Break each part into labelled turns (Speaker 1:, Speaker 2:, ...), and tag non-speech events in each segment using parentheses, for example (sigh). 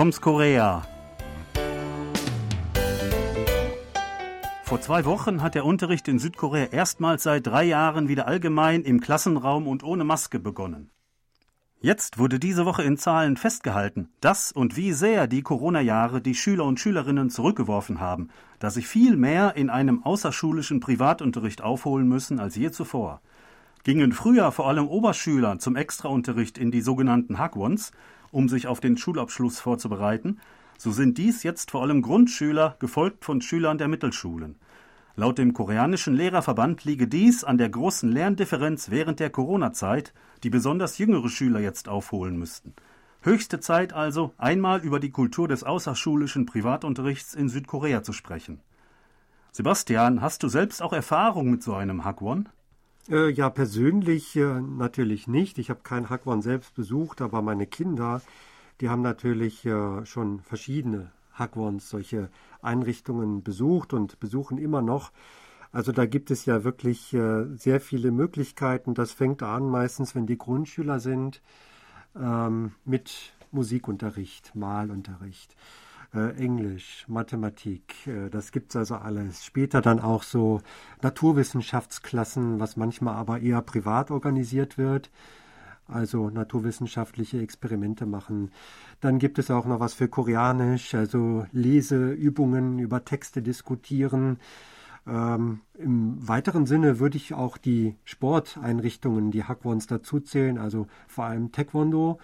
Speaker 1: Toms Korea. Vor zwei Wochen hat der Unterricht in Südkorea erstmals seit drei Jahren wieder allgemein im Klassenraum und ohne Maske begonnen. Jetzt wurde diese Woche in Zahlen festgehalten, dass und wie sehr die Corona-Jahre die Schüler und Schülerinnen zurückgeworfen haben, dass sie viel mehr in einem außerschulischen Privatunterricht aufholen müssen als je zuvor. Gingen früher vor allem Oberschüler zum Extraunterricht in die sogenannten Hagwons, um sich auf den Schulabschluss vorzubereiten, so sind dies jetzt vor allem Grundschüler, gefolgt von Schülern der Mittelschulen. Laut dem koreanischen Lehrerverband liege dies an der großen Lerndifferenz während der Corona-Zeit, die besonders jüngere Schüler jetzt aufholen müssten. Höchste Zeit also, einmal über die Kultur des außerschulischen Privatunterrichts in Südkorea zu sprechen. Sebastian, hast du selbst auch Erfahrung mit so einem Hagwon?
Speaker 2: Äh, ja, persönlich äh, natürlich nicht. Ich habe kein Hagwon selbst besucht, aber meine Kinder die haben natürlich äh, schon verschiedene Hagwons, solche Einrichtungen besucht und besuchen immer noch. Also da gibt es ja wirklich äh, sehr viele Möglichkeiten. Das fängt an meistens, wenn die Grundschüler sind, ähm, mit Musikunterricht, Malunterricht, äh, Englisch, Mathematik. Äh, das gibt's also alles. Später dann auch so Naturwissenschaftsklassen, was manchmal aber eher privat organisiert wird also naturwissenschaftliche Experimente machen. Dann gibt es auch noch was für Koreanisch, also Leseübungen über Texte diskutieren. Ähm, Im weiteren Sinne würde ich auch die Sporteinrichtungen, die Hakwons dazuzählen, also vor allem Taekwondo.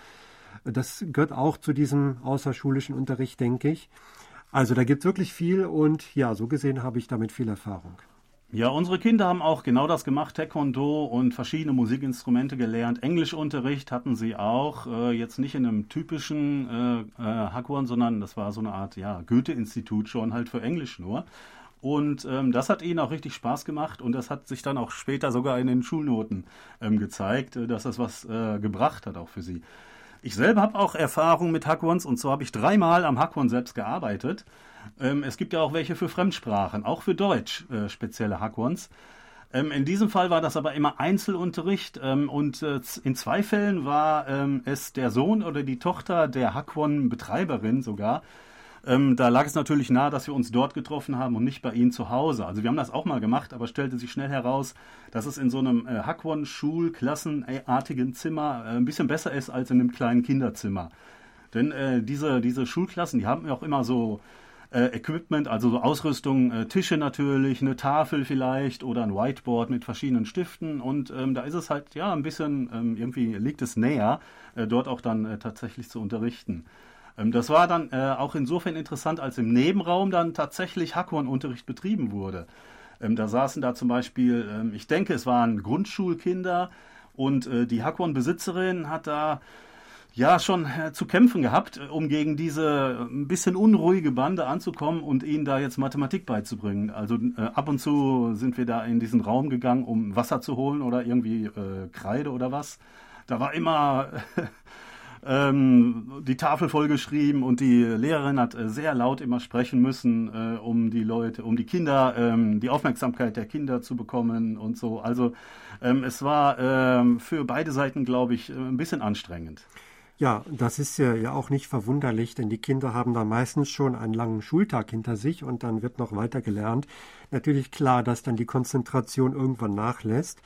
Speaker 2: Das gehört auch zu diesem außerschulischen Unterricht, denke ich. Also da gibt es wirklich viel und ja, so gesehen habe ich damit viel Erfahrung.
Speaker 1: Ja, unsere Kinder haben auch genau das gemacht, Taekwondo und verschiedene Musikinstrumente gelernt. Englischunterricht hatten sie auch, äh, jetzt nicht in einem typischen äh, äh, Hackwon, sondern das war so eine Art ja, Goethe-Institut schon halt für Englisch nur. Und ähm, das hat ihnen auch richtig Spaß gemacht und das hat sich dann auch später sogar in den Schulnoten ähm, gezeigt, äh, dass das was äh, gebracht hat auch für sie. Ich selber habe auch Erfahrung mit Hackwons und zwar habe ich dreimal am Hackwon selbst gearbeitet. Ähm, es gibt ja auch welche für Fremdsprachen, auch für Deutsch äh, spezielle Hackwons. Ähm, in diesem Fall war das aber immer Einzelunterricht ähm, und äh, in zwei Fällen war ähm, es der Sohn oder die Tochter der Hackwon-Betreiberin sogar. Ähm, da lag es natürlich nahe, dass wir uns dort getroffen haben und nicht bei ihnen zu Hause. Also wir haben das auch mal gemacht, aber stellte sich schnell heraus, dass es in so einem äh, Hackwon-Schulklassenartigen Zimmer äh, ein bisschen besser ist als in einem kleinen Kinderzimmer. Denn äh, diese, diese Schulklassen, die haben ja auch immer so äh, Equipment, also so Ausrüstung, äh, Tische natürlich, eine Tafel vielleicht oder ein Whiteboard mit verschiedenen Stiften und ähm, da ist es halt ja ein bisschen, ähm, irgendwie liegt es näher, äh, dort auch dann äh, tatsächlich zu unterrichten. Ähm, das war dann äh, auch insofern interessant, als im Nebenraum dann tatsächlich Hackhorn-Unterricht betrieben wurde. Ähm, da saßen da zum Beispiel, ähm, ich denke, es waren Grundschulkinder und äh, die Hackhorn-Besitzerin hat da ja schon äh, zu kämpfen gehabt, äh, um gegen diese äh, ein bisschen unruhige Bande anzukommen und ihnen da jetzt Mathematik beizubringen. Also äh, ab und zu sind wir da in diesen Raum gegangen, um Wasser zu holen oder irgendwie äh, Kreide oder was. Da war immer (laughs) ähm, die Tafel vollgeschrieben und die Lehrerin hat äh, sehr laut immer sprechen müssen, um die Leute, um die Kinder, ähm, die Aufmerksamkeit der Kinder zu bekommen und so. Also ähm, es war ähm, für beide Seiten, glaube ich, ein bisschen anstrengend.
Speaker 2: Ja, das ist ja auch nicht verwunderlich, denn die Kinder haben da meistens schon einen langen Schultag hinter sich und dann wird noch weiter gelernt. Natürlich klar, dass dann die Konzentration irgendwann nachlässt.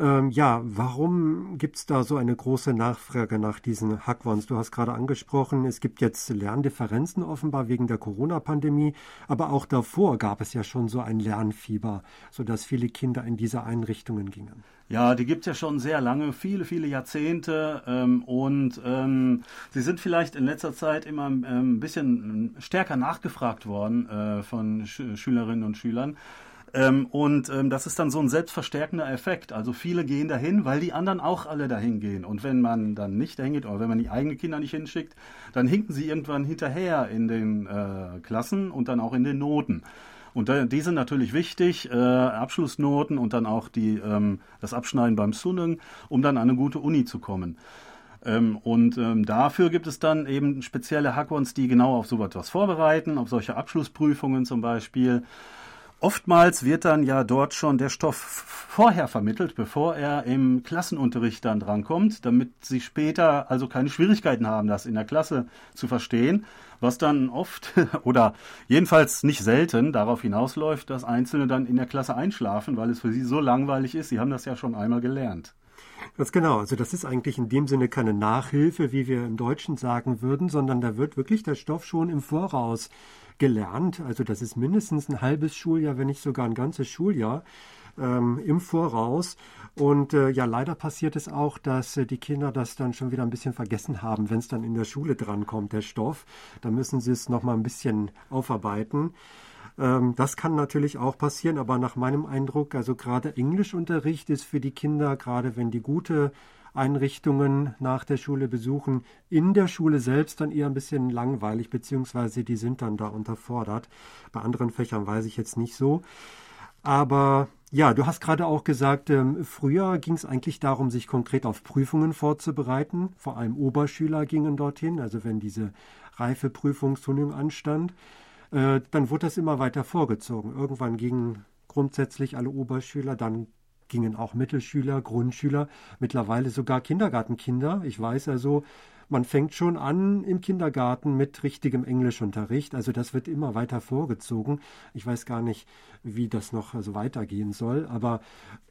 Speaker 2: Ähm, ja, warum gibt es da so eine große Nachfrage nach diesen Hackwons? Du hast gerade angesprochen, es gibt jetzt Lerndifferenzen offenbar wegen der Corona-Pandemie, aber auch davor gab es ja schon so ein Lernfieber, sodass viele Kinder in diese Einrichtungen gingen.
Speaker 1: Ja, die gibt es ja schon sehr lange, viele, viele Jahrzehnte. Ähm, und ähm, sie sind vielleicht in letzter Zeit immer ähm, ein bisschen stärker nachgefragt worden äh, von Sch Schülerinnen und Schülern. Ähm, und ähm, das ist dann so ein selbstverstärkender Effekt. Also viele gehen dahin, weil die anderen auch alle dahin gehen. Und wenn man dann nicht dahin geht oder wenn man die eigenen Kinder nicht hinschickt, dann hinken sie irgendwann hinterher in den äh, Klassen und dann auch in den Noten. Und die sind natürlich wichtig, äh, Abschlussnoten und dann auch die, ähm, das Abschneiden beim Sunnung, um dann an eine gute Uni zu kommen. Ähm, und ähm, dafür gibt es dann eben spezielle Hackwons, die genau auf so etwas vorbereiten, auf solche Abschlussprüfungen zum Beispiel. Oftmals wird dann ja dort schon der Stoff vorher vermittelt, bevor er im Klassenunterricht dann drankommt, damit sie später also keine Schwierigkeiten haben, das in der Klasse zu verstehen, was dann oft (laughs) oder jedenfalls nicht selten darauf hinausläuft, dass Einzelne dann in der Klasse einschlafen, weil es für sie so langweilig ist. Sie haben das ja schon einmal gelernt.
Speaker 2: Ganz genau. Also das ist eigentlich in dem Sinne keine Nachhilfe, wie wir im Deutschen sagen würden, sondern da wird wirklich der Stoff schon im Voraus gelernt. Also das ist mindestens ein halbes Schuljahr, wenn nicht sogar ein ganzes Schuljahr ähm, im Voraus. Und äh, ja, leider passiert es auch, dass äh, die Kinder das dann schon wieder ein bisschen vergessen haben, wenn es dann in der Schule drankommt, der Stoff. Da müssen sie es nochmal ein bisschen aufarbeiten. Ähm, das kann natürlich auch passieren, aber nach meinem Eindruck, also gerade Englischunterricht ist für die Kinder, gerade wenn die gute Einrichtungen nach der Schule besuchen, in der Schule selbst dann eher ein bisschen langweilig, beziehungsweise die sind dann da unterfordert. Bei anderen Fächern weiß ich jetzt nicht so. Aber ja, du hast gerade auch gesagt, ähm, früher ging es eigentlich darum, sich konkret auf Prüfungen vorzubereiten. Vor allem Oberschüler gingen dorthin, also wenn diese Reifeprüfungsturnier anstand. Äh, dann wurde das immer weiter vorgezogen. Irgendwann gingen grundsätzlich alle Oberschüler, dann gingen auch Mittelschüler, Grundschüler, mittlerweile sogar Kindergartenkinder. Ich weiß also, man fängt schon an im Kindergarten mit richtigem Englischunterricht. Also das wird immer weiter vorgezogen. Ich weiß gar nicht, wie das noch also weitergehen soll, aber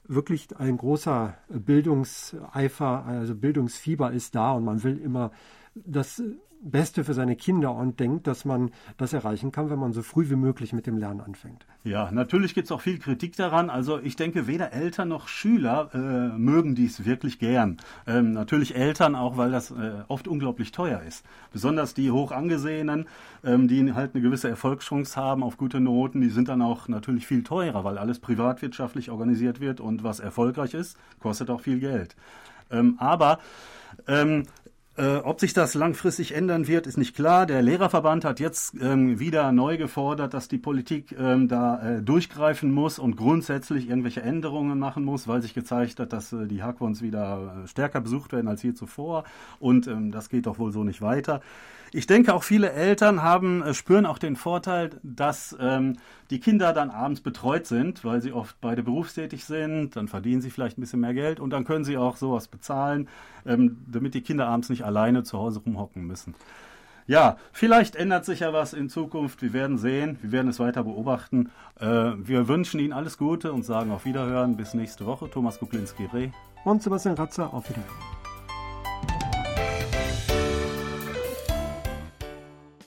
Speaker 2: wirklich ein großer Bildungseifer, also Bildungsfieber ist da und man will immer das Beste für seine Kinder und denkt, dass man das erreichen kann, wenn man so früh wie möglich mit dem Lernen anfängt.
Speaker 1: Ja, natürlich gibt es auch viel Kritik daran. Also ich denke, weder Eltern noch Schüler äh, mögen dies wirklich gern. Ähm, natürlich Eltern auch, weil das äh, oft unglaublich teuer ist. Besonders die hoch angesehenen, ähm, die halt eine gewisse Erfolgschance haben auf gute Noten, die sind dann auch natürlich viel teurer, weil alles privatwirtschaftlich organisiert wird und was erfolgreich ist, kostet auch viel Geld. Ähm, aber ähm, äh, ob sich das langfristig ändern wird, ist nicht klar. Der Lehrerverband hat jetzt ähm, wieder neu gefordert, dass die Politik ähm, da äh, durchgreifen muss und grundsätzlich irgendwelche Änderungen machen muss, weil sich gezeigt hat, dass äh, die Hackwons wieder äh, stärker besucht werden als je zuvor. Und ähm, das geht doch wohl so nicht weiter. Ich denke, auch viele Eltern haben, äh, spüren auch den Vorteil, dass ähm, die Kinder dann abends betreut sind, weil sie oft beide berufstätig sind, dann verdienen sie vielleicht ein bisschen mehr Geld und dann können sie auch sowas bezahlen, ähm, damit die Kinder abends nicht alleine zu Hause rumhocken müssen. Ja, vielleicht ändert sich ja was in Zukunft. Wir werden sehen. Wir werden es weiter beobachten. Äh, wir wünschen Ihnen alles Gute und sagen auf Wiederhören. Bis nächste Woche. Thomas Kuplinski-Reh.
Speaker 2: Und Sebastian Ratzer. Auf Wiederhören.